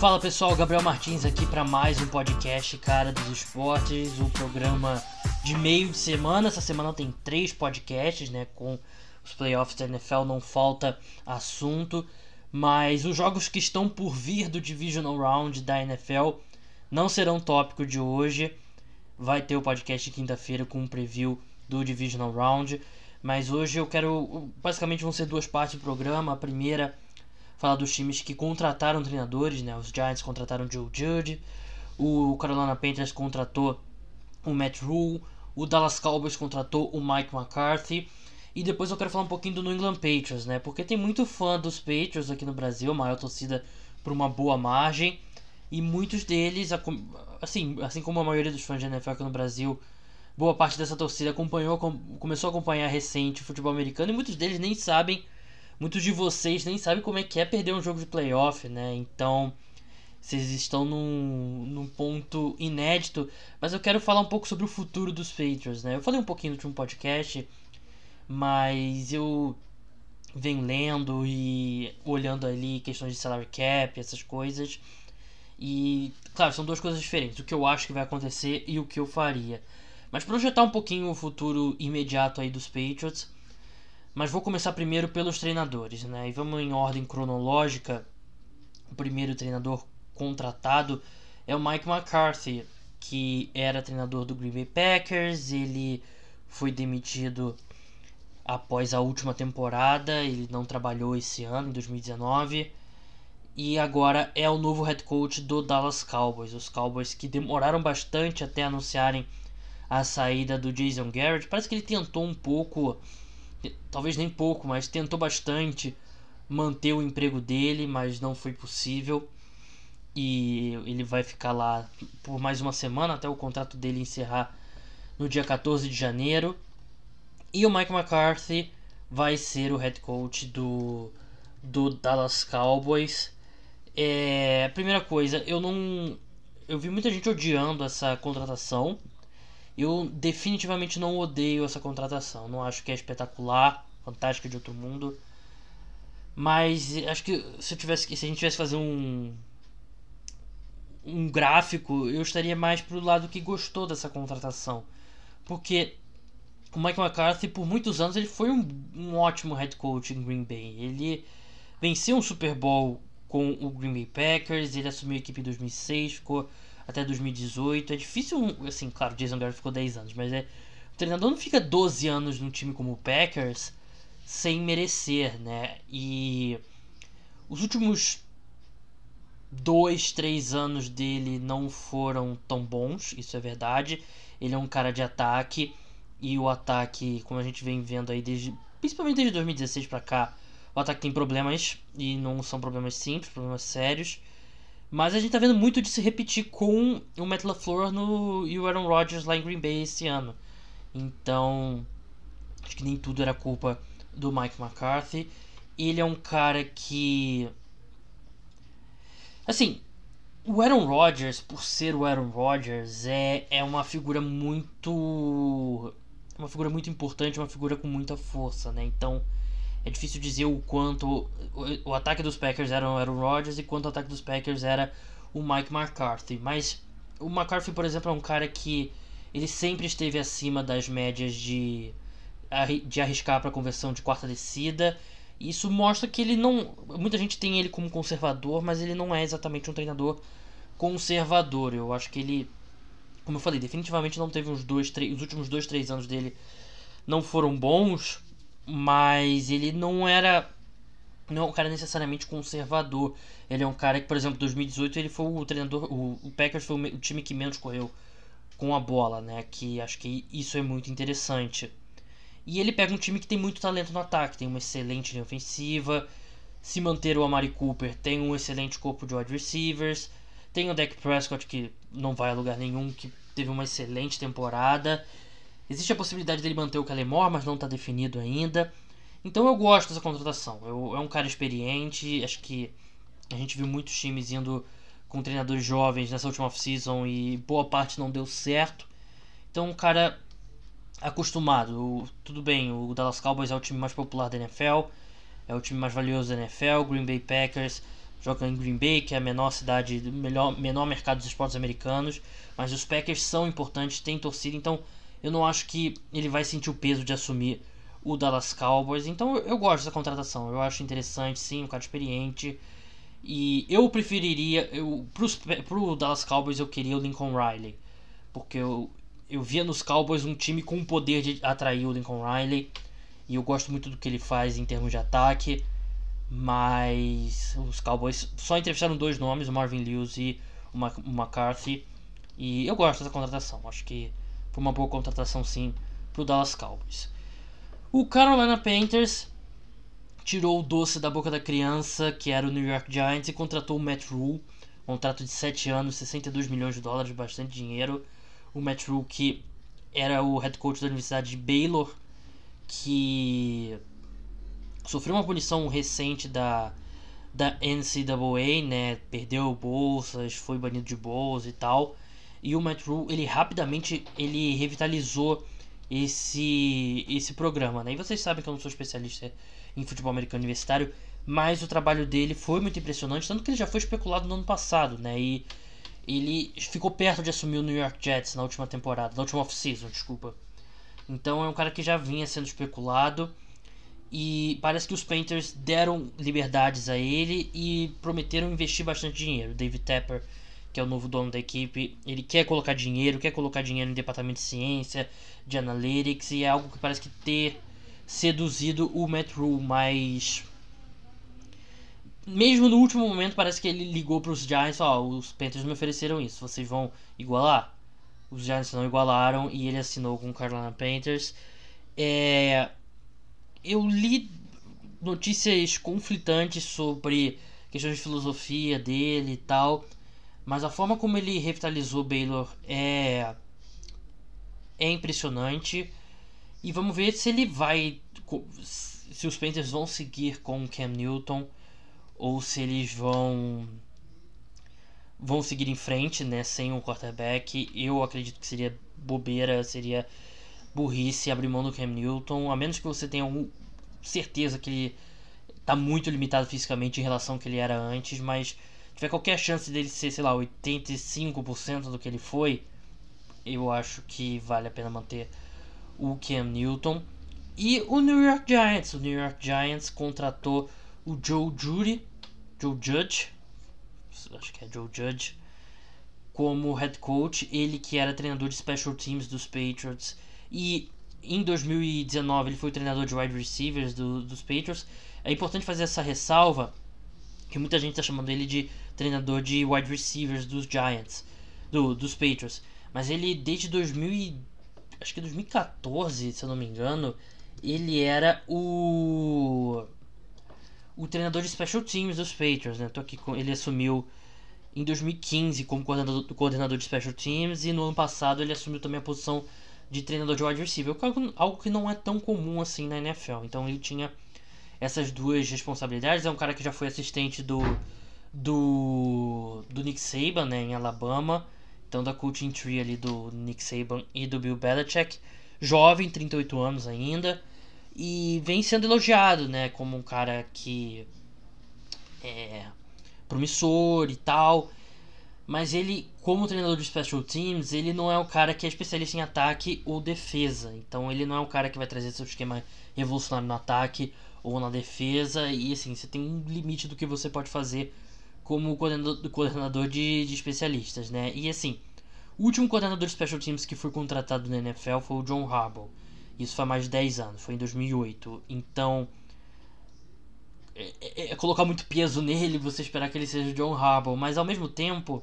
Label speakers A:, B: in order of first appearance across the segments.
A: Fala pessoal, Gabriel Martins aqui para mais um podcast Cara dos Esportes, o um programa de meio de semana. Essa semana tem três podcasts, né? Com os playoffs da NFL não falta assunto, mas os jogos que estão por vir do Divisional Round da NFL não serão tópico de hoje. Vai ter o podcast quinta-feira com um preview do Divisional Round, mas hoje eu quero basicamente vão ser duas partes do programa. A primeira falar dos times que contrataram treinadores, né? Os Giants contrataram Joe Judge, o Carolina Panthers contratou o Matt Rule, o Dallas Cowboys contratou o Mike McCarthy. E depois eu quero falar um pouquinho do New England Patriots, né? Porque tem muito fã dos Patriots aqui no Brasil, maior torcida por uma boa margem. E muitos deles, assim, assim como a maioria dos fãs de NFL aqui no Brasil, boa parte dessa torcida acompanhou, começou a acompanhar recente o futebol americano e muitos deles nem sabem muitos de vocês nem sabem como é que é perder um jogo de playoff, né? Então, vocês estão num, num ponto inédito. Mas eu quero falar um pouco sobre o futuro dos Patriots, né? Eu falei um pouquinho no último podcast, mas eu venho lendo e olhando ali questões de salary cap, essas coisas. E, claro, são duas coisas diferentes. O que eu acho que vai acontecer e o que eu faria. Mas projetar um pouquinho o futuro imediato aí dos Patriots. Mas vou começar primeiro pelos treinadores, né? E vamos em ordem cronológica. O primeiro treinador contratado é o Mike McCarthy, que era treinador do Green Bay Packers. Ele foi demitido após a última temporada. Ele não trabalhou esse ano, em 2019. E agora é o novo head coach do Dallas Cowboys. Os Cowboys que demoraram bastante até anunciarem a saída do Jason Garrett. Parece que ele tentou um pouco talvez nem pouco, mas tentou bastante manter o emprego dele, mas não foi possível. E ele vai ficar lá por mais uma semana até o contrato dele encerrar no dia 14 de janeiro. E o Mike McCarthy vai ser o head coach do, do Dallas Cowboys. É, primeira coisa, eu não. Eu vi muita gente odiando essa contratação. Eu definitivamente não odeio essa contratação. Não acho que é espetacular, fantástica de outro mundo. Mas acho que se tivesse se a gente tivesse fazer um um gráfico, eu estaria mais pro lado que gostou dessa contratação. Porque o Mike McCarthy por muitos anos ele foi um, um ótimo head coach em Green Bay. Ele venceu um Super Bowl com o Green Bay Packers, ele assumiu a equipe em 2006, ficou até 2018. É difícil, assim, claro, Jason Garrett ficou 10 anos, mas é. O treinador não fica 12 anos num time como o Packers sem merecer, né? E os últimos dois, três anos dele não foram tão bons, isso é verdade. Ele é um cara de ataque e o ataque, como a gente vem vendo aí desde, principalmente desde 2016 para cá, o ataque tem problemas e não são problemas simples, problemas sérios. Mas a gente tá vendo muito de se repetir com o Matt LaFleur no, e o Aaron Rodgers lá em Green Bay esse ano. Então, acho que nem tudo era culpa do Mike McCarthy. Ele é um cara que. Assim, o Aaron Rodgers, por ser o Aaron Rodgers, é, é uma figura muito. Uma figura muito importante, uma figura com muita força, né? Então é difícil dizer o quanto o, o ataque dos Packers era o Aaron Rodgers e quanto o ataque dos Packers era o Mike McCarthy. Mas o McCarthy, por exemplo, é um cara que ele sempre esteve acima das médias de, de arriscar para conversão de quarta descida. Isso mostra que ele não. Muita gente tem ele como conservador, mas ele não é exatamente um treinador conservador. Eu acho que ele, como eu falei, definitivamente não teve uns dois, três, os últimos dois, três anos dele não foram bons mas ele não era não é um cara necessariamente conservador. Ele é um cara que, por exemplo, em 2018 ele foi o treinador, o, o Packers foi o, time que menos correu com a bola, né? Que acho que isso é muito interessante. E ele pega um time que tem muito talento no ataque, tem uma excelente linha ofensiva. Se manter o Amari Cooper, tem um excelente corpo de wide receivers. Tem o Dak Prescott que não vai a lugar nenhum, que teve uma excelente temporada. Existe a possibilidade dele manter o Calemore, mas não está definido ainda. Então eu gosto dessa contratação. Eu, é um cara experiente. Acho que a gente viu muitos times indo com treinadores jovens nessa última off-season e boa parte não deu certo. Então um cara acostumado. tudo bem, o Dallas Cowboys é o time mais popular da NFL. é o time mais valioso da NFL, Green Bay Packers joga em Green Bay, que é a menor cidade, melhor, menor mercado dos esportes americanos, mas os Packers são importantes, têm torcida, então eu não acho que ele vai sentir o peso de assumir o Dallas Cowboys. Então eu, gosto dessa contratação, eu acho interessante, sim, um cara experiente. E eu preferiria, eu, pros, pro Dallas Cowboys eu queria o Lincoln Riley, porque eu, eu via nos Cowboys um time com o poder de atrair o Lincoln Riley. E eu gosto muito do que ele faz em termos de ataque. Mas os Cowboys só entrevistaram dois nomes, o Marvin Lewis e o McCarthy. E eu gosto dessa contratação. Acho que foi uma boa contratação sim pro Dallas Cowboys. O Carolina Panthers tirou o doce da boca da criança, que era o New York Giants, e contratou o Matt Rule. Contrato de 7 anos, 62 milhões de dólares, bastante dinheiro. O Matt Rule que era o head coach da Universidade de Baylor, que sofreu uma punição recente da, da NCAA, né? Perdeu bolsas, foi banido de bolsas e tal. E o Matt Rule, ele rapidamente ele revitalizou esse esse programa, né? E vocês sabem que eu não sou especialista em futebol americano universitário, mas o trabalho dele foi muito impressionante, tanto que ele já foi especulado no ano passado, né? E ele ficou perto de assumir o New York Jets na última temporada, na última off-season, desculpa. Então é um cara que já vinha sendo especulado e parece que os Panthers deram liberdades a ele e prometeram investir bastante dinheiro. David Tepper, que é o novo dono da equipe, ele quer colocar dinheiro, quer colocar dinheiro em departamento de ciência, de analytics, e é algo que parece que ter seduzido o Matt Rule, mas mesmo no último momento parece que ele ligou para os Giants, ó, oh, os Panthers me ofereceram isso, vocês vão igualar? Os Giants não igualaram e ele assinou com o Carolina Panthers. É, eu li notícias conflitantes sobre questões de filosofia dele e tal, mas a forma como ele revitalizou Baylor é é impressionante e vamos ver se ele vai se os Panthers vão seguir com o Cam Newton ou se eles vão vão seguir em frente, né, sem um quarterback. Eu acredito que seria bobeira, seria burrice abrir mão do Cam Newton, a menos que você tenha certeza que ele está muito limitado fisicamente em relação ao que ele era antes, mas tiver qualquer chance dele ser, sei lá, 85% do que ele foi, eu acho que vale a pena manter o Cam Newton. E o New York Giants, o New York Giants contratou o Joe Judy, Joe Judge, acho que é Joe Judge, como head coach, ele que era treinador de special teams dos Patriots e em 2019 ele foi treinador de wide receivers do, dos Patriots. É importante fazer essa ressalva que muita gente está chamando ele de treinador de wide receivers dos Giants, do, dos Patriots. Mas ele desde 2000 acho que 2014, se eu não me engano, ele era o o treinador de special teams dos Patriots, né? Tô aqui com ele assumiu em 2015 como coordenador, coordenador de special teams e no ano passado ele assumiu também a posição de treinador de wide receiver, algo que não é tão comum assim na NFL. Então ele tinha essas duas responsabilidades. É um cara que já foi assistente do do, do Nick Saban, né, em Alabama. Então da coaching tree ali do Nick Saban e do Bill Belichick. Jovem, 38 anos ainda. E vem sendo elogiado, né, como um cara que é promissor e tal. Mas ele, como treinador de special teams, ele não é o cara que é especialista em ataque ou defesa. Então ele não é o cara que vai trazer seu esquema revolucionário no ataque ou na defesa. E assim, você tem um limite do que você pode fazer como coordenador, de, de especialistas, né? E assim, o último coordenador de special teams que foi contratado na NFL foi o John Harbaugh. Isso faz mais de 10 anos, foi em 2008. Então, é, é, é, colocar muito peso nele você esperar que ele seja o John Harbaugh, mas ao mesmo tempo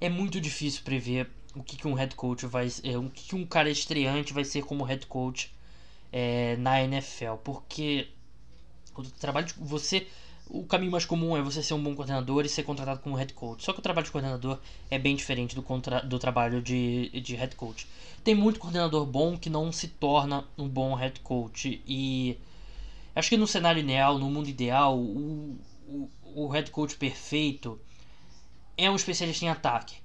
A: é muito difícil prever o que, que um head coach vai é, o que, que um cara estreante vai ser como head coach é, na NFL, porque o trabalho de você o caminho mais comum é você ser um bom coordenador e ser contratado como head coach. Só que o trabalho de coordenador é bem diferente do, contra, do trabalho de, de head coach. Tem muito coordenador bom que não se torna um bom head coach. E acho que no cenário ideal, no mundo ideal, o, o, o head coach perfeito é um especialista em ataque.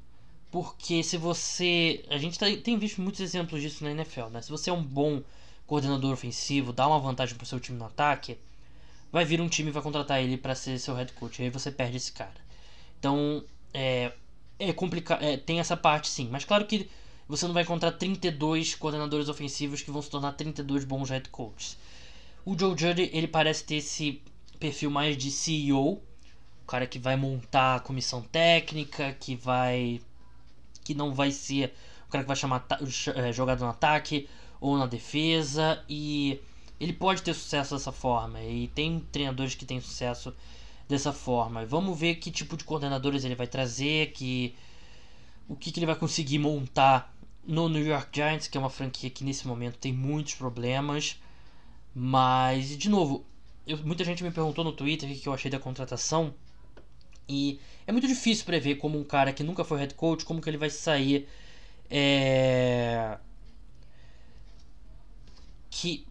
A: Porque se você. A gente tá, tem visto muitos exemplos disso na NFL, né? Se você é um bom coordenador ofensivo, dá uma vantagem para o seu time no ataque, vai vir um time e vai contratar ele para ser seu head coach. Aí você perde esse cara. Então, é, é complicado. É, tem essa parte sim. Mas claro que você não vai encontrar 32 coordenadores ofensivos que vão se tornar 32 bons head coaches. O Joe Judge, ele parece ter esse perfil mais de CEO, o cara que vai montar a comissão técnica, que vai que não vai ser o cara que vai chamar é, jogada no ataque ou na defesa e ele pode ter sucesso dessa forma e tem treinadores que têm sucesso dessa forma. Vamos ver que tipo de coordenadores ele vai trazer, que o que, que ele vai conseguir montar no New York Giants, que é uma franquia que nesse momento tem muitos problemas. Mas, de novo, eu, muita gente me perguntou no Twitter o que eu achei da contratação. E é muito difícil prever como um cara que nunca foi head coach, como que ele vai sair. É... Que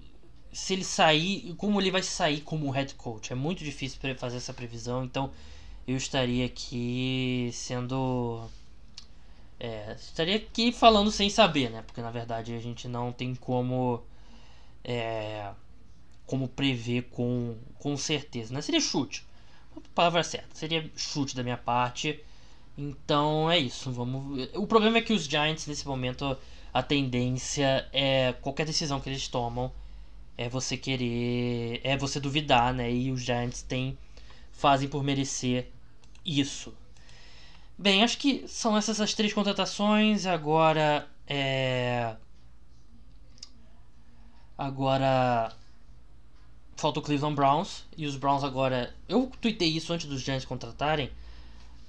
A: se ele sair, como ele vai sair como head coach. É muito difícil fazer essa previsão, então eu estaria aqui sendo. É, estaria aqui falando sem saber, né? Porque na verdade a gente não tem como. É, como prever com, com certeza. Né? Seria chute. A palavra certa. Seria chute da minha parte. Então é isso. Vamos. O problema é que os Giants nesse momento a tendência é qualquer decisão que eles tomam é você querer, é você duvidar, né? E os Giants têm fazem por merecer isso. Bem, acho que são essas as três contratações. Agora é agora falta o Cleveland Browns e os Browns agora, eu tuitei isso antes dos Giants contratarem,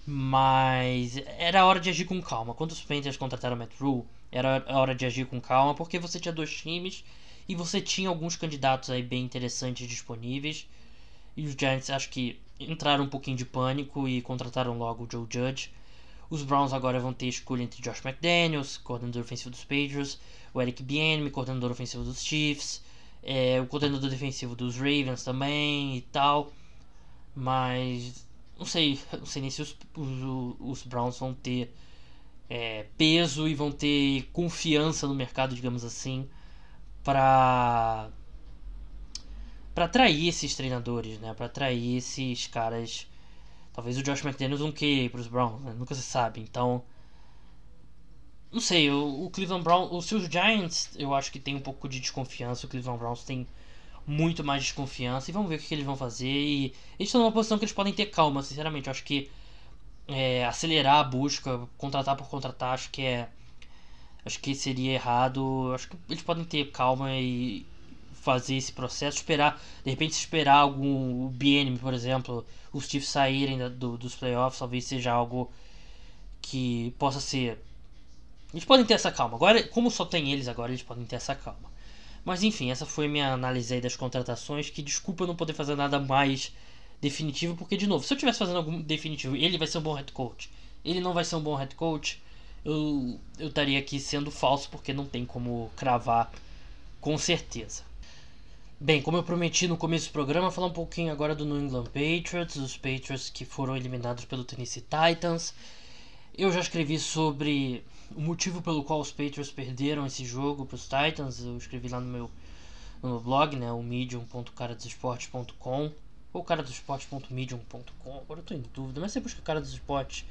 A: mas era hora de agir com calma. Quando os Panthers contrataram o Matt Rule, era hora de agir com calma, porque você tinha dois times e você tinha alguns candidatos aí bem interessantes disponíveis. E os Giants acho que entraram um pouquinho de pânico e contrataram logo o Joe Judge. Os Browns agora vão ter escolha entre Josh McDaniels, coordenador ofensivo dos Patriots, o Eric Bieniemy, coordenador ofensivo dos Chiefs, é, o coordenador defensivo dos Ravens também e tal. Mas não sei, não sei nem se os, os, os Browns vão ter é, peso e vão ter confiança no mercado, digamos assim, para para atrair esses treinadores, né? Para atrair esses caras. Talvez o Josh McDaniels não queira para os Browns, né? nunca se sabe. Então, não sei. O, o Cleveland Browns, os seus Giants, eu acho que tem um pouco de desconfiança. O Cleveland Browns tem muito mais desconfiança e vamos ver o que, que eles vão fazer. E eles estão numa posição que eles podem ter calma, sinceramente. Eu acho que é, acelerar a busca, contratar por contratar, acho que é Acho que seria errado. Acho que eles podem ter calma e fazer esse processo, esperar, de repente esperar algum BN, por exemplo, os Chiefs saírem do, dos playoffs, talvez seja algo que possa ser. Eles podem ter essa calma. Agora, como só tem eles agora, eles podem ter essa calma. Mas enfim, essa foi minha análise aí das contratações. Que desculpa não poder fazer nada mais definitivo, porque de novo, se eu tivesse fazendo algum definitivo, ele vai ser um bom head coach. Ele não vai ser um bom head coach eu, eu estaria aqui sendo falso porque não tem como cravar com certeza. Bem, como eu prometi no começo do programa, falar um pouquinho agora do New England Patriots, os Patriots que foram eliminados pelo Tennessee Titans. Eu já escrevi sobre o motivo pelo qual os Patriots perderam esse jogo para os Titans. Eu escrevi lá no meu, no meu blog, né, o medium.caradosesportes.com ou caradosesportes.medium.com. Agora eu estou em dúvida, mas você busca cara dos esportes.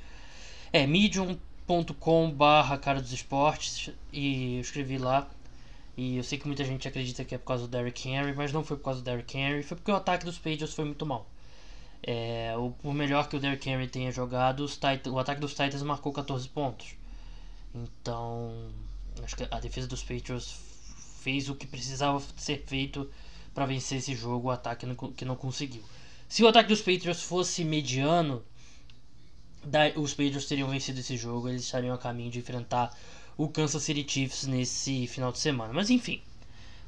A: É, medium youtube.com barra cara dos esportes e eu escrevi lá e eu sei que muita gente acredita que é por causa do Derrick Henry, mas não foi por causa do Derrick Henry, foi porque o ataque dos Patriots foi muito mal. É, o, por melhor que o Derrick Henry tenha jogado, Titans, o ataque dos Titans marcou 14 pontos. Então, acho que a defesa dos Patriots fez o que precisava ser feito para vencer esse jogo, o ataque que não conseguiu. Se o ataque dos Patriots fosse mediano, os Patriots teriam vencido esse jogo, eles estariam a caminho de enfrentar o Kansas City Chiefs nesse final de semana. Mas enfim,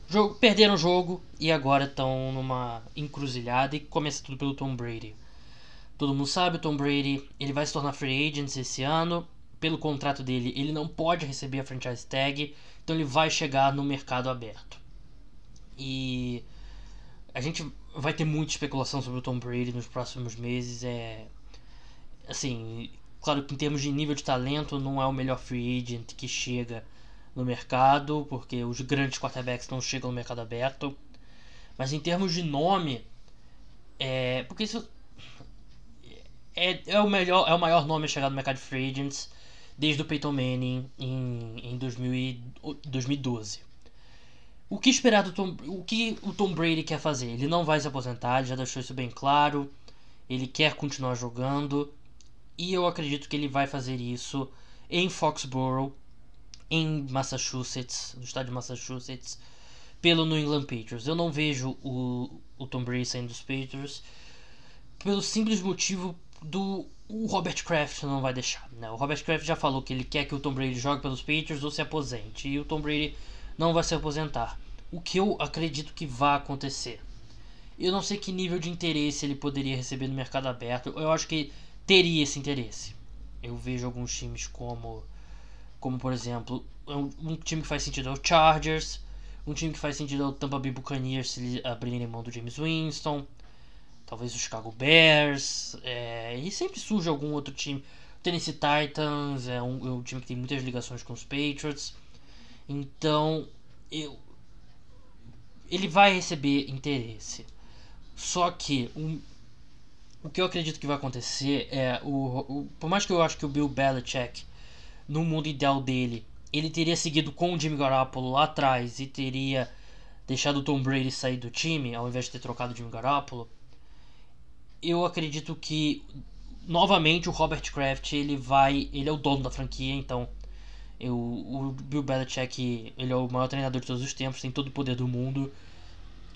A: jogo, perderam o jogo e agora estão numa encruzilhada e começa tudo pelo Tom Brady. Todo mundo sabe, o Tom Brady ele vai se tornar free agent esse ano. Pelo contrato dele, ele não pode receber a franchise tag, então ele vai chegar no mercado aberto. E a gente vai ter muita especulação sobre o Tom Brady nos próximos meses. É assim, claro que em termos de nível de talento não é o melhor free agent que chega no mercado, porque os grandes quarterbacks não chegam no mercado aberto. Mas em termos de nome, É, porque isso é, é, o melhor, é o maior nome a chegar no mercado de free agents desde o Peyton Manning em, em 2000 2012. O que esperar do Tom, o que o Tom Brady quer fazer? Ele não vai se aposentar, ele já deixou isso bem claro. Ele quer continuar jogando e eu acredito que ele vai fazer isso em Foxborough, em Massachusetts, no estado de Massachusetts, pelo New England Patriots. Eu não vejo o, o Tom Brady saindo dos Patriots pelo simples motivo do o Robert Kraft não vai deixar. Né? O Robert Kraft já falou que ele quer que o Tom Brady jogue pelos Patriots ou se aposente. E o Tom Brady não vai se aposentar. O que eu acredito que vai acontecer. Eu não sei que nível de interesse ele poderia receber no mercado aberto. Eu acho que teria esse interesse. Eu vejo alguns times como, como por exemplo, um, um time que faz sentido é o Chargers. Um time que faz sentido é o Tampa Bay Buccaneers se abrirem mão do James Winston talvez o Chicago Bears, é, e sempre surge algum outro time. O Tennessee Titans é um, é um, time que tem muitas ligações com os Patriots. Então, eu, ele vai receber interesse. Só que um, o que eu acredito que vai acontecer é o, o, por mais que eu acho que o Bill Belichick no mundo ideal dele, ele teria seguido com o Jimmy Garoppolo lá atrás e teria deixado o Tom Brady sair do time ao invés de ter trocado o Jimmy Garoppolo eu acredito que novamente o Robert Kraft ele vai, ele é o dono da franquia, então eu, o Bill Belichick ele é o maior treinador de todos os tempos, tem todo o poder do mundo.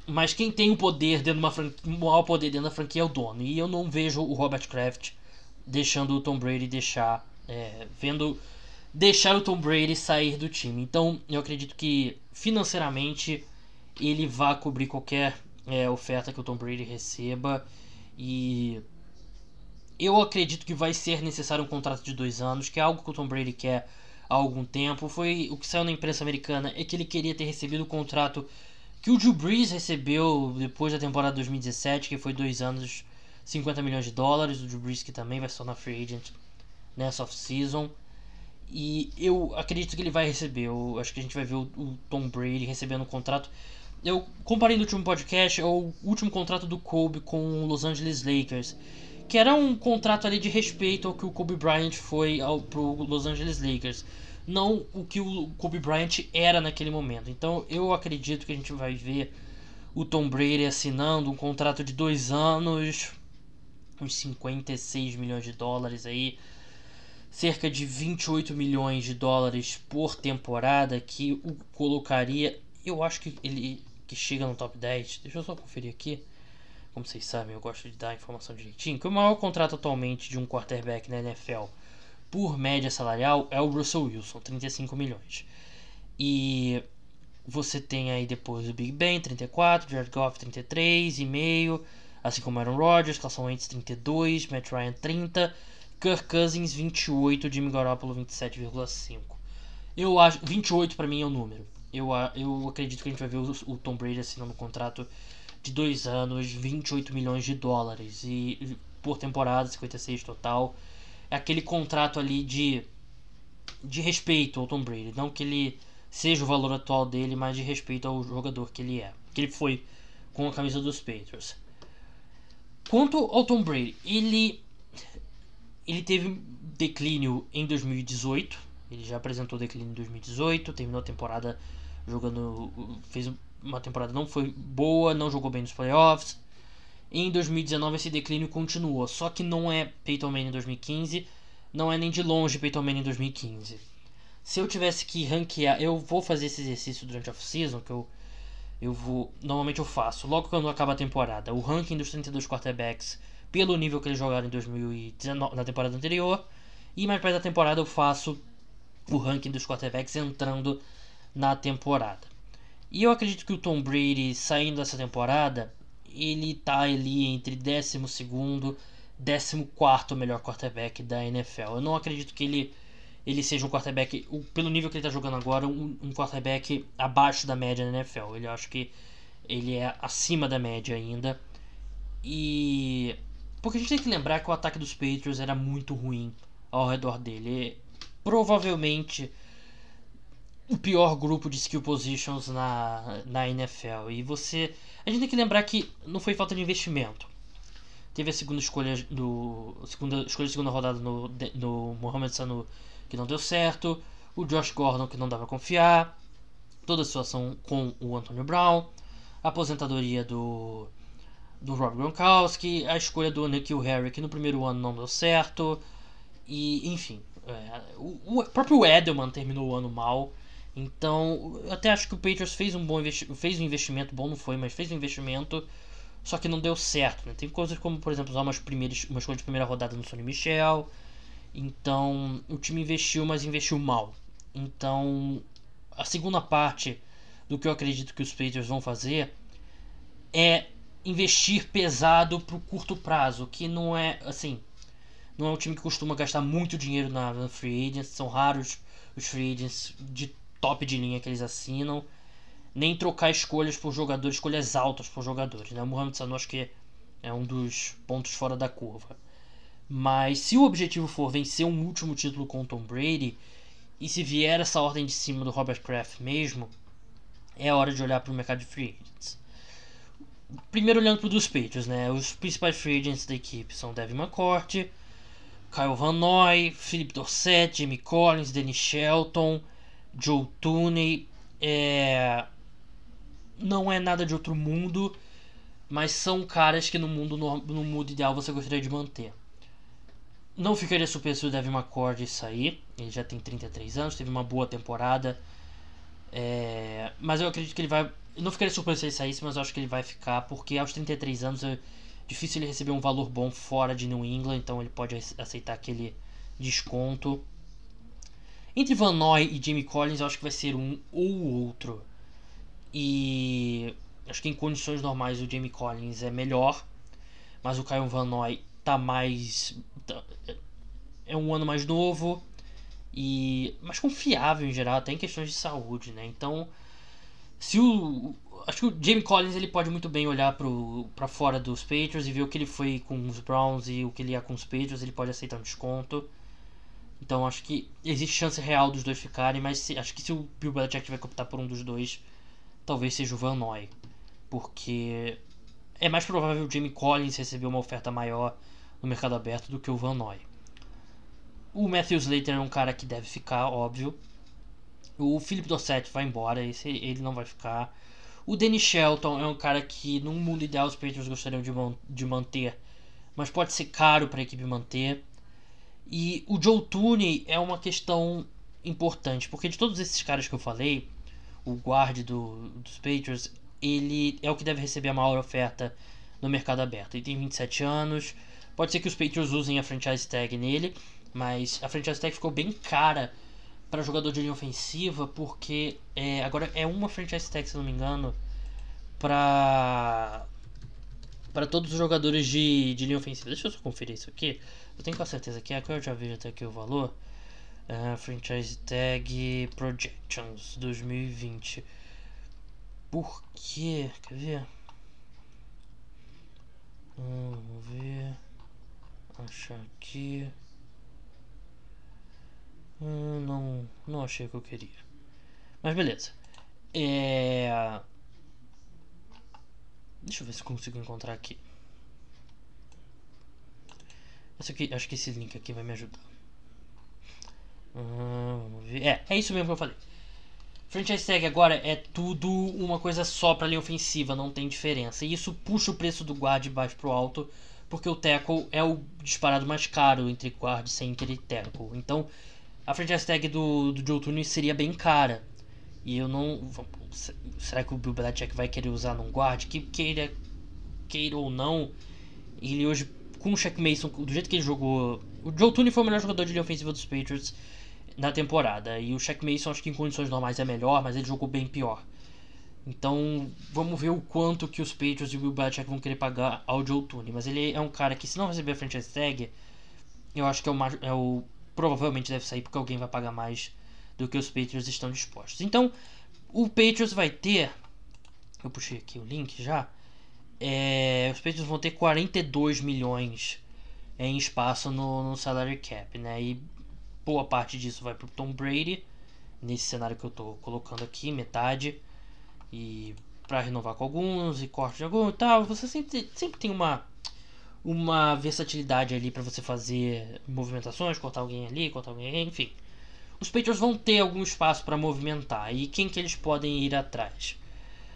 A: Mas quem tem o poder dentro de uma franquia, o maior poder dentro da franquia é o dono. E eu não vejo o Robert Kraft deixando o Tom Brady deixar, é, vendo deixar o Tom Brady sair do time. Então eu acredito que financeiramente ele vai cobrir qualquer é, oferta que o Tom Brady receba e eu acredito que vai ser necessário um contrato de dois anos, que é algo que o Tom Brady quer há algum tempo. Foi o que saiu na imprensa americana é que ele queria ter recebido o contrato que o Drew Brees recebeu depois da temporada 2017, que foi dois anos, 50 milhões de dólares. O Drew Brees que também vai se tornar free agent nessa off-season. E eu acredito que ele vai receber. Eu acho que a gente vai ver o, o Tom Brady recebendo um contrato eu comparei no último podcast é o último contrato do Kobe com o Los Angeles Lakers, que era um contrato ali de respeito ao que o Kobe Bryant foi ao, pro Los Angeles Lakers, não o que o Kobe Bryant era naquele momento. Então eu acredito que a gente vai ver o Tom Brady assinando um contrato de dois anos, uns 56 milhões de dólares aí, cerca de 28 milhões de dólares por temporada, que o colocaria. Eu acho que ele que chega no top 10. Deixa eu só conferir aqui. Como vocês sabem, eu gosto de dar a informação direitinho. Que o maior contrato atualmente de um quarterback na NFL por média salarial é o Russell Wilson, 35 milhões. E você tem aí depois o Big Ben, 34, Jared Goff, 33 e meio, assim como Aaron Rodgers, Carson Wentz, 32, Matt Ryan, 30, Kirk Cousins, 28, Jimmy Garoppolo, 27,5. Eu acho 28 para mim é o número. Eu, eu acredito que a gente vai ver o Tom Brady assinando um contrato de dois anos, 28 milhões de dólares e por temporada, 56 total. É aquele contrato ali de de respeito ao Tom Brady, não que ele seja o valor atual dele, mas de respeito ao jogador que ele é, que ele foi com a camisa dos Patriots. Quanto ao Tom Brady, ele ele teve declínio em 2018, ele já apresentou declínio em 2018, terminou a temporada jogando fez uma temporada não foi boa, não jogou bem nos playoffs. Em 2019 esse declínio continuou, só que não é Peyton Manning em 2015, não é nem de longe Peyton Manning em 2015. Se eu tivesse que ranquear, eu vou fazer esse exercício durante a off-season, que eu eu vou, normalmente eu faço, logo quando acaba a temporada, o ranking dos 32 quarterbacks pelo nível que eles jogaram em 2019 na temporada anterior, e mais perto da temporada eu faço o ranking dos quarterbacks entrando na temporada. E eu acredito que o Tom Brady saindo dessa temporada, ele tá ali entre 12 e 14 melhor quarterback da NFL. Eu não acredito que ele ele seja um quarterback, pelo nível que ele está jogando agora, um, um, quarterback abaixo da média da NFL. Ele acho que ele é acima da média ainda. E porque a gente tem que lembrar que o ataque dos Patriots era muito ruim ao redor dele. Provavelmente o pior grupo de skill positions na, na NFL. E você. A gente tem que lembrar que não foi falta de investimento. Teve a segunda escolha do. Segunda, escolha segunda rodada no, no Mohamed Sanu que não deu certo. O Josh Gordon que não dava a confiar. Toda a situação com o Antonio Brown. A aposentadoria do. Do Rob Gronkowski. A escolha do Nikhil Harry que no primeiro ano não deu certo. E enfim. É, o, o, próprio Edelman terminou o ano mal. Então, eu até acho que o Patriots fez um bom fez um investimento, bom não foi, mas fez um investimento só que não deu certo. Né? Tem coisas como, por exemplo, usar umas primeiras, uma escolha de primeira rodada no Sonny Michel. Então, o time investiu, mas investiu mal. Então, a segunda parte do que eu acredito que os Patriots vão fazer é investir pesado para o curto prazo, que não é assim, não é um time que costuma gastar muito dinheiro na, na free agents, são raros os free agents de top de linha que eles assinam nem trocar escolhas por jogadores, escolhas altas por jogadores. Né? O Mohamed Sanu acho que é um dos pontos fora da curva. Mas se o objetivo for vencer um último título com Tom Brady, e se vier essa ordem de cima do Robert Kraft mesmo, é hora de olhar para o mercado de free agents. Primeiro olhando para os Patriots, né? Os principais free agents da equipe são Devin McCourt, Kyle Van Noy, Philip Dorsett, Jamie Collins, Danny Shelton, Joe Tooney, é, não é nada de outro mundo, mas são caras que no mundo no, mundo ideal você gostaria de manter. Não ficaria surpreso se o Devin McCord sair. Ele já tem 33 anos, teve uma boa temporada. É, mas eu acredito que ele vai. Não ficaria surpreso se ele saísse, mas eu acho que ele vai ficar, porque aos 33 anos é difícil ele receber um valor bom fora de New England, então ele pode aceitar aquele desconto. Entre Van Noy e Jamie Collins, eu acho que vai ser um ou outro. E acho que em condições normais o Jamie Collins é melhor, mas o Kyle Van Noy tá mais tá, é um ano mais novo e mais confiável em geral, até em questões de saúde, né? Então, se o acho que o Jamie Collins ele pode muito bem olhar para fora dos Patriots e ver o que ele foi com os Browns e o que ele é com os Patriots, ele pode aceitar um desconto. Então acho que existe chance real dos dois ficarem, mas se, acho que se o Bill Belichick tiver que optar por um dos dois, talvez seja o Van Noy. Porque é mais provável o Jamie Collins receber uma oferta maior no mercado aberto do que o Van Noy. O Matthew Slater é um cara que deve ficar, óbvio. O Philip Dossett vai embora, esse, ele não vai ficar. O Danny Shelton é um cara que, num mundo ideal, os Patriots gostariam de, de manter, mas pode ser caro para a equipe manter. E o Joe Tooney é uma questão importante, porque de todos esses caras que eu falei, o guard do, dos Patriots, ele é o que deve receber a maior oferta no mercado aberto. Ele tem 27 anos, pode ser que os Patriots usem a franchise tag nele, mas a franchise tag ficou bem cara para jogador de linha ofensiva, porque é, agora é uma franchise tag, se não me engano, para para todos os jogadores de, de linha ofensiva. Deixa eu só conferir isso aqui. Eu tenho com certeza que agora eu já vejo até aqui o valor. Uh, franchise Tag Projections 2020. Por quê? Quer ver? Hum, vamos ver. Achar aqui. Hum, não, não achei o que eu queria. Mas beleza. É... Deixa eu ver se consigo encontrar aqui. Aqui, acho que esse link aqui vai me ajudar. Hum, vamos ver. É, é isso mesmo que eu falei. Franchise tag agora é tudo uma coisa só para linha ofensiva, não tem diferença. E isso puxa o preço do guard de baixo pro alto, porque o tackle é o disparado mais caro entre guard, center e tackle. Então, a franchise tag do, do Joe Tooney seria bem cara. E eu não. Será que o Bill Belichick vai querer usar num guard? Que queira, queira ou não, ele hoje, com o Shaq Mason, do jeito que ele jogou. O Joe Tooney foi o melhor jogador de linha ofensiva dos Patriots na temporada. E o Shaq Mason, acho que em condições normais é melhor, mas ele jogou bem pior. Então, vamos ver o quanto que os Patriots e o Bill Belichick vão querer pagar ao Joe Tooney. Mas ele é um cara que, se não receber a franchise tag, eu acho que é o, é o provavelmente deve sair porque alguém vai pagar mais do que os Patriots estão dispostos. Então, o Patriots vai ter. Eu puxei aqui o link já. É, os Patriots vão ter 42 milhões em espaço no, no salary cap, né? E boa parte disso vai para o Tom Brady, nesse cenário que eu estou colocando aqui, metade. E para renovar com alguns e corte de algum e tal, você sempre, sempre tem uma uma versatilidade ali para você fazer movimentações, cortar alguém ali, cortar alguém, enfim. Os Patriots vão ter algum espaço para movimentar e quem que eles podem ir atrás?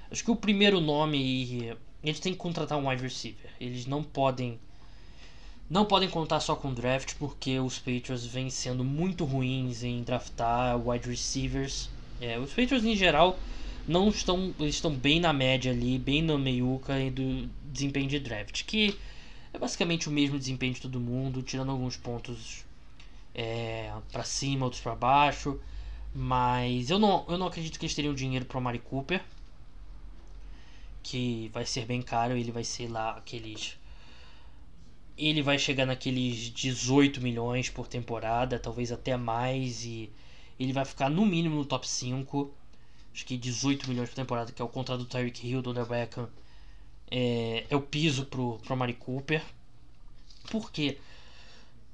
A: Acho que o primeiro nome eles têm que contratar um wide receiver. Eles não podem não podem contar só com draft porque os Patriots vêm sendo muito ruins em draftar wide receivers. É, os Patriots em geral não estão estão bem na média ali, bem na meiuca do desempenho de draft, que é basicamente o mesmo desempenho de todo mundo, tirando alguns pontos é, para cima, outros para baixo. Mas eu não, eu não acredito que eles teriam dinheiro para o Mari Cooper, que vai ser bem caro. Ele vai ser lá aqueles ele vai chegar naqueles 18 milhões por temporada, talvez até mais, e ele vai ficar no mínimo no top 5. Acho que 18 milhões por temporada, que é o contrato do Tyreek Hill, do Odell é, é o piso pro, pro Mari Cooper. Porque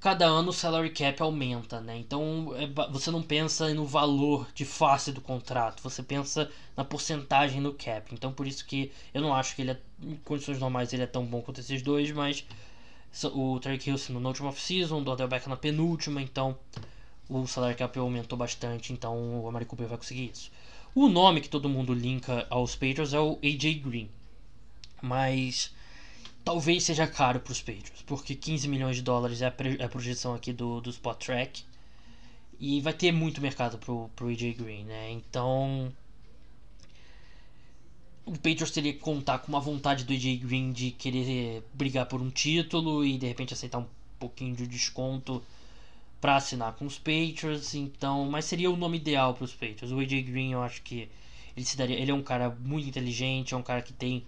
A: cada ano o salary cap aumenta, né? Então é, você não pensa no valor de face do contrato, você pensa na porcentagem do cap. Então por isso que eu não acho que ele é, em condições normais ele é tão bom quanto esses dois, mas o Tarek Hill no último off-season, o Odell Beckham na penúltima, então o salário cap aumentou bastante, então o Amari Cooper vai conseguir isso. O nome que todo mundo linka aos Patriots é o AJ Green, mas talvez seja caro para os Patriots, porque 15 milhões de dólares é a, é a projeção aqui do, do Spot Track e vai ter muito mercado pro, pro AJ Green, né? Então o Patriots teria que contar com uma vontade do AJ Green de querer brigar por um título e de repente aceitar um pouquinho de desconto para assinar com os Patriots, então, mas seria o nome ideal para os Patriots. O AJ Green, eu acho que ele se daria, ele é um cara muito inteligente, é um cara que tem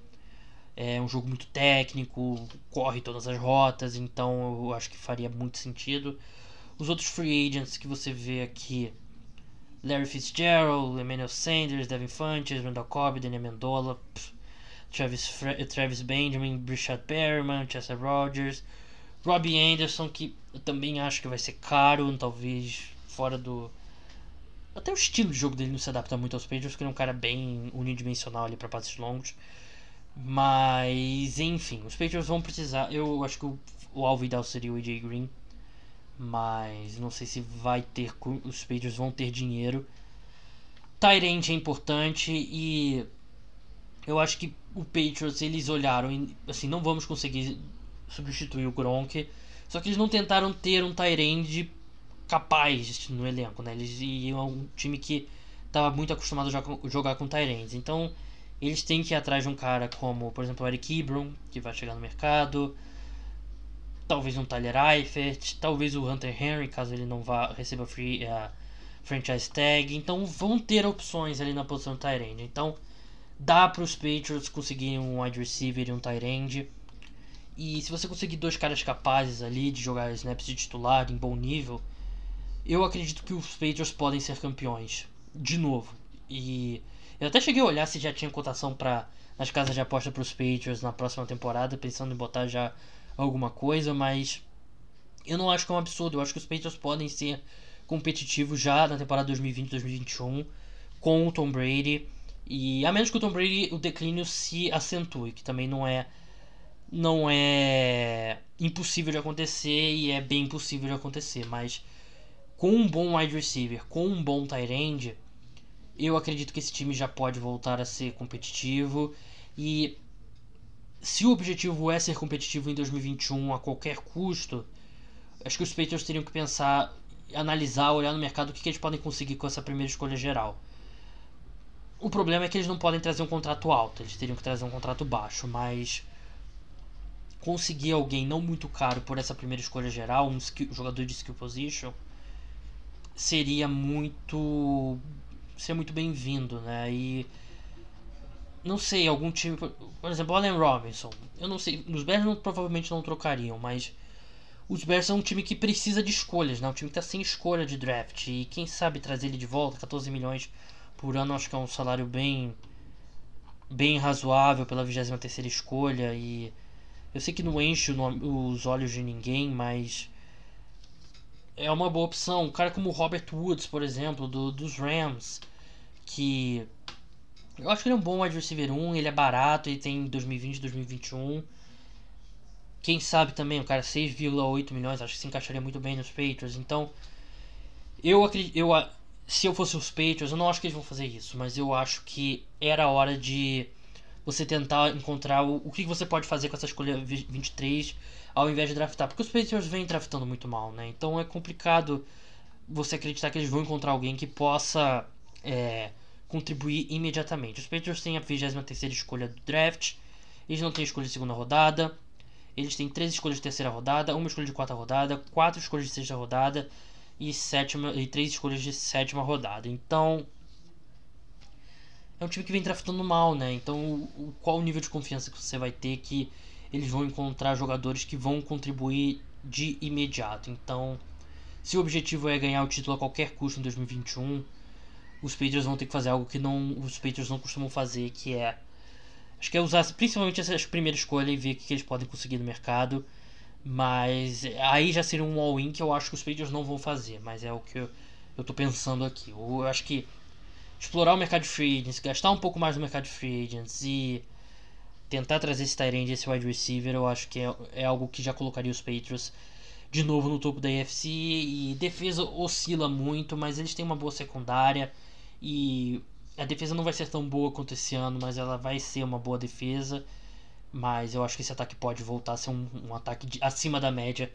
A: é um jogo muito técnico, corre todas as rotas, então eu acho que faria muito sentido. Os outros free agents que você vê aqui Larry Fitzgerald, Emmanuel Sanders, Devin Funches, Randall Cobb, Daniel Mendola, Travis, Travis Benjamin, Brishad Perriman, Chester Rogers, Robbie Anderson, que eu também acho que vai ser caro, talvez fora do. Até o estilo de jogo dele não se adapta muito aos Patriots, porque ele é um cara bem unidimensional ali para passes longos. Mas, enfim, os Patriots vão precisar. Eu acho que o, o alvo ideal seria o AJ Green mas não sei se vai ter os Patriots vão ter dinheiro. Tyrant é importante e eu acho que o Patriots eles olharam e assim não vamos conseguir substituir o Gronk, só que eles não tentaram ter um Tyrande capaz no elenco, né? Eles iam um time que estava muito acostumado a jogar com Tyrands. Então, eles têm que ir atrás de um cara como, por exemplo, o Eric Ebron, que vai chegar no mercado, talvez um Tyler Eifert, talvez o Hunter Henry, caso ele não vá receba free, uh, franchise tag. Então vão ter opções ali na posição tight end. Então dá para os Patriots conseguirem um wide receiver e um end. E se você conseguir dois caras capazes ali de jogar snaps de titular em bom nível, eu acredito que os Patriots podem ser campeões de novo. E eu até cheguei a olhar se já tinha cotação para nas casas de aposta para os Patriots na próxima temporada, pensando em botar já alguma coisa, mas eu não acho que é um absurdo. Eu acho que os Patriots podem ser competitivos já na temporada 2020-2021 com o Tom Brady. E a menos que o Tom Brady o declínio se acentue, que também não é não é impossível de acontecer e é bem possível de acontecer, mas com um bom wide receiver, com um bom tight end, eu acredito que esse time já pode voltar a ser competitivo e se o objetivo é ser competitivo em 2021 a qualquer custo, acho que os Patriots teriam que pensar, analisar, olhar no mercado o que, que eles podem conseguir com essa primeira escolha geral. O problema é que eles não podem trazer um contrato alto, eles teriam que trazer um contrato baixo, mas conseguir alguém não muito caro por essa primeira escolha geral, um skill, jogador de skill position, seria muito seria muito bem-vindo, né? E não sei, algum time. Por exemplo, Allen Robinson. Eu não sei. Os Bears não, provavelmente não trocariam, mas. Os Bears são um time que precisa de escolhas, né? Um time que está sem escolha de draft. E quem sabe trazer ele de volta, 14 milhões por ano, acho que é um salário bem. bem razoável pela 23 escolha. E. Eu sei que não enche os olhos de ninguém, mas. É uma boa opção. Um cara como Robert Woods, por exemplo, do, dos Rams, que eu acho que ele é um bom wide receiver 1, ele é barato, ele tem 2020, 2021. Quem sabe também, o cara 6,8 milhões, acho que se encaixaria muito bem nos Patriots. Então, eu acredito, eu se eu fosse os Patriots, eu não acho que eles vão fazer isso, mas eu acho que era hora de você tentar encontrar o, o que você pode fazer com essa escolha 23 ao invés de draftar, porque os Patriots vêm draftando muito mal, né? Então é complicado você acreditar que eles vão encontrar alguém que possa é, contribuir imediatamente. Os Patriots têm a 23 escolha do draft, eles não têm escolha de segunda rodada, eles têm três escolhas de terceira rodada, uma escolha de quarta rodada, quatro escolhas de sexta rodada e, sétima, e três escolhas de sétima rodada. Então, é um time que vem draftando mal, né? Então, o, qual o nível de confiança que você vai ter que eles vão encontrar jogadores que vão contribuir de imediato? Então, se o objetivo é ganhar o título a qualquer custo em 2021, os Patriots vão ter que fazer algo que não os Patriots não costumam fazer, que é acho que é usar principalmente essa primeira escolha e ver o que, que eles podem conseguir no mercado mas aí já seria um all-in que eu acho que os Patriots não vão fazer. Mas é o que eu, eu tô pensando aqui. Eu acho que explorar o mercado de free agents, gastar um pouco mais no mercado de free agents e tentar trazer esse Tyrande esse wide receiver, eu acho que é, é algo que já colocaria os Patriots de novo no topo da AFC. E defesa oscila muito, mas eles têm uma boa secundária. E a defesa não vai ser tão boa quanto esse ano, mas ela vai ser uma boa defesa. Mas eu acho que esse ataque pode voltar a ser um, um ataque de, acima da média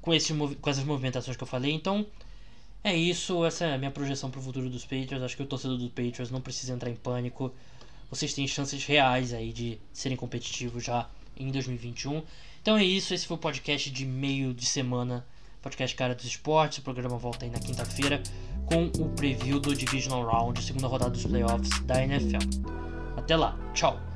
A: com, esse, com essas movimentações que eu falei. Então, é isso. Essa é a minha projeção para o futuro dos Patriots. Acho que o torcedor dos Patriots não precisa entrar em pânico. Vocês têm chances reais aí de serem competitivos já em 2021. Então é isso. Esse foi o podcast de meio de semana. Podcast Cara dos Esportes. O programa volta aí na quinta-feira com o preview do Divisional Round, segunda rodada dos playoffs da NFL. Até lá. Tchau.